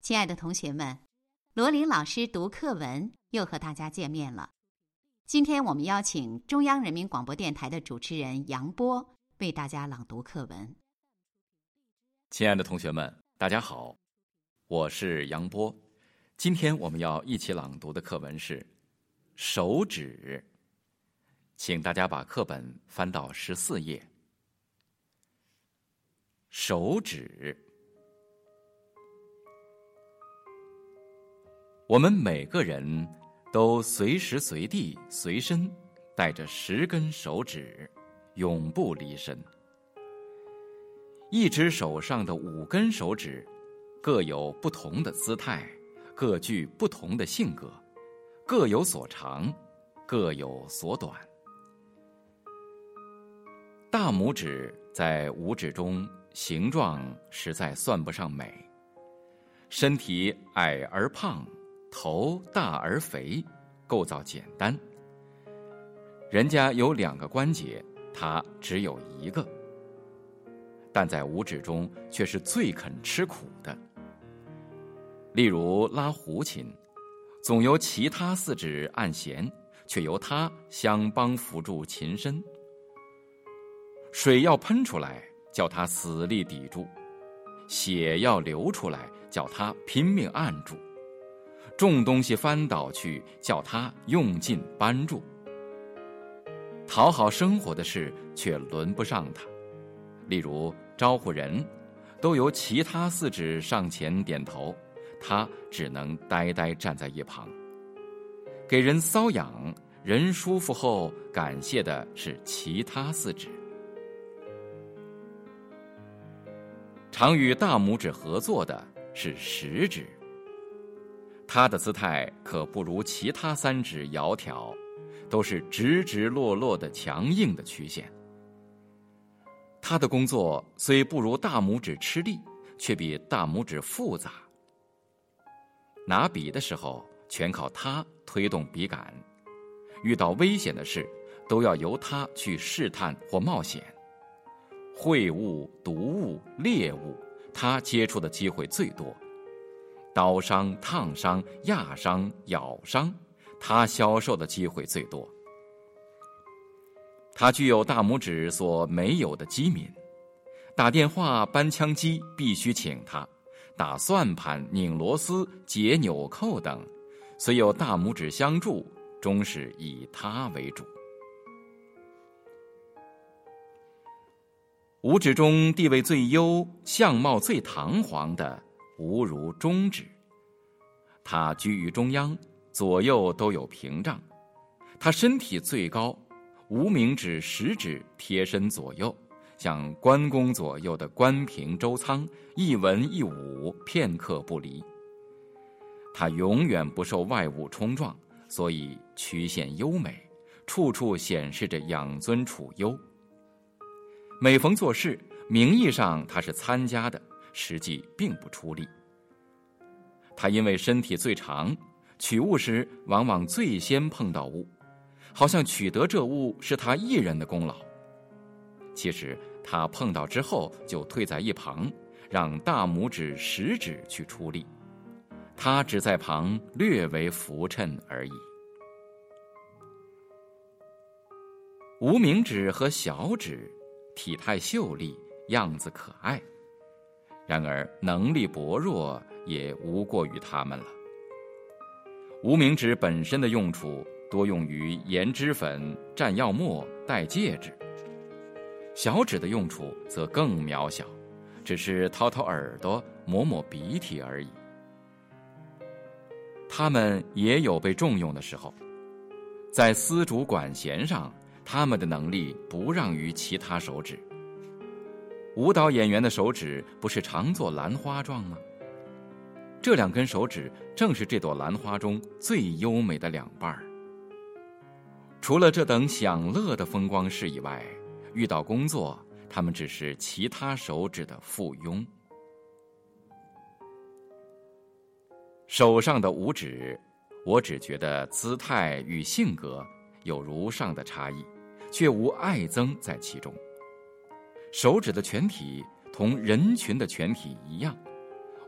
亲爱的同学们，罗琳老师读课文又和大家见面了。今天我们邀请中央人民广播电台的主持人杨波为大家朗读课文。亲爱的同学们，大家好，我是杨波。今天我们要一起朗读的课文是《手指》，请大家把课本翻到十四页。手指。我们每个人都随时随地随身带着十根手指，永不离身。一只手上的五根手指，各有不同的姿态，各具不同的性格，各有所长，各有所短。大拇指在五指中形状实在算不上美，身体矮而胖。头大而肥，构造简单。人家有两个关节，他只有一个。但在五指中却是最肯吃苦的。例如拉胡琴，总由其他四指按弦，却由他相帮扶住琴身。水要喷出来，叫他死力抵住；血要流出来，叫他拼命按住。重东西翻倒去，叫他用劲搬住；讨好生活的事却轮不上他。例如招呼人，都由其他四指上前点头，他只能呆呆站在一旁。给人搔痒，人舒服后感谢的是其他四指。常与大拇指合作的是食指。它的姿态可不如其他三指窈窕，都是直直落落的强硬的曲线。他的工作虽不如大拇指吃力，却比大拇指复杂。拿笔的时候，全靠他推动笔杆；遇到危险的事，都要由他去试探或冒险。秽物、毒物、猎物，他接触的机会最多。刀伤、烫伤、压伤、咬伤，他销售的机会最多。他具有大拇指所没有的机敏，打电话、搬枪机必须请他，打算盘、拧螺丝、解纽扣等，虽有大拇指相助，终是以他为主。五指中地位最优、相貌最堂皇的。无如中指，它居于中央，左右都有屏障。它身体最高，无名指、食指贴身左右，像关公左右的关平、周仓，一文一武，片刻不离。他永远不受外物冲撞，所以曲线优美，处处显示着养尊处优。每逢做事，名义上他是参加的。实际并不出力。他因为身体最长，取物时往往最先碰到物，好像取得这物是他一人的功劳。其实他碰到之后就退在一旁，让大拇指、食指去出力，他只在旁略为扶衬而已。无名指和小指，体态秀丽，样子可爱。然而，能力薄弱也无过于他们了。无名指本身的用处多用于研脂粉、蘸药末、戴戒指；小指的用处则更渺小，只是掏掏耳朵、抹抹鼻涕而已。他们也有被重用的时候，在丝竹管弦上，他们的能力不让于其他手指。舞蹈演员的手指不是常做兰花状吗？这两根手指正是这朵兰花中最优美的两半儿。除了这等享乐的风光事以外，遇到工作，他们只是其他手指的附庸。手上的五指，我只觉得姿态与性格有如上的差异，却无爱憎在其中。手指的全体同人群的全体一样，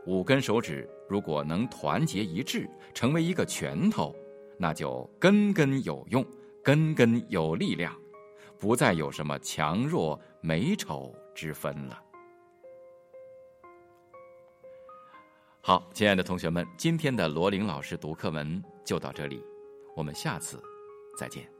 五根手指如果能团结一致，成为一个拳头，那就根根有用，根根有力量，不再有什么强弱美丑之分了。好，亲爱的同学们，今天的罗琳老师读课文就到这里，我们下次再见。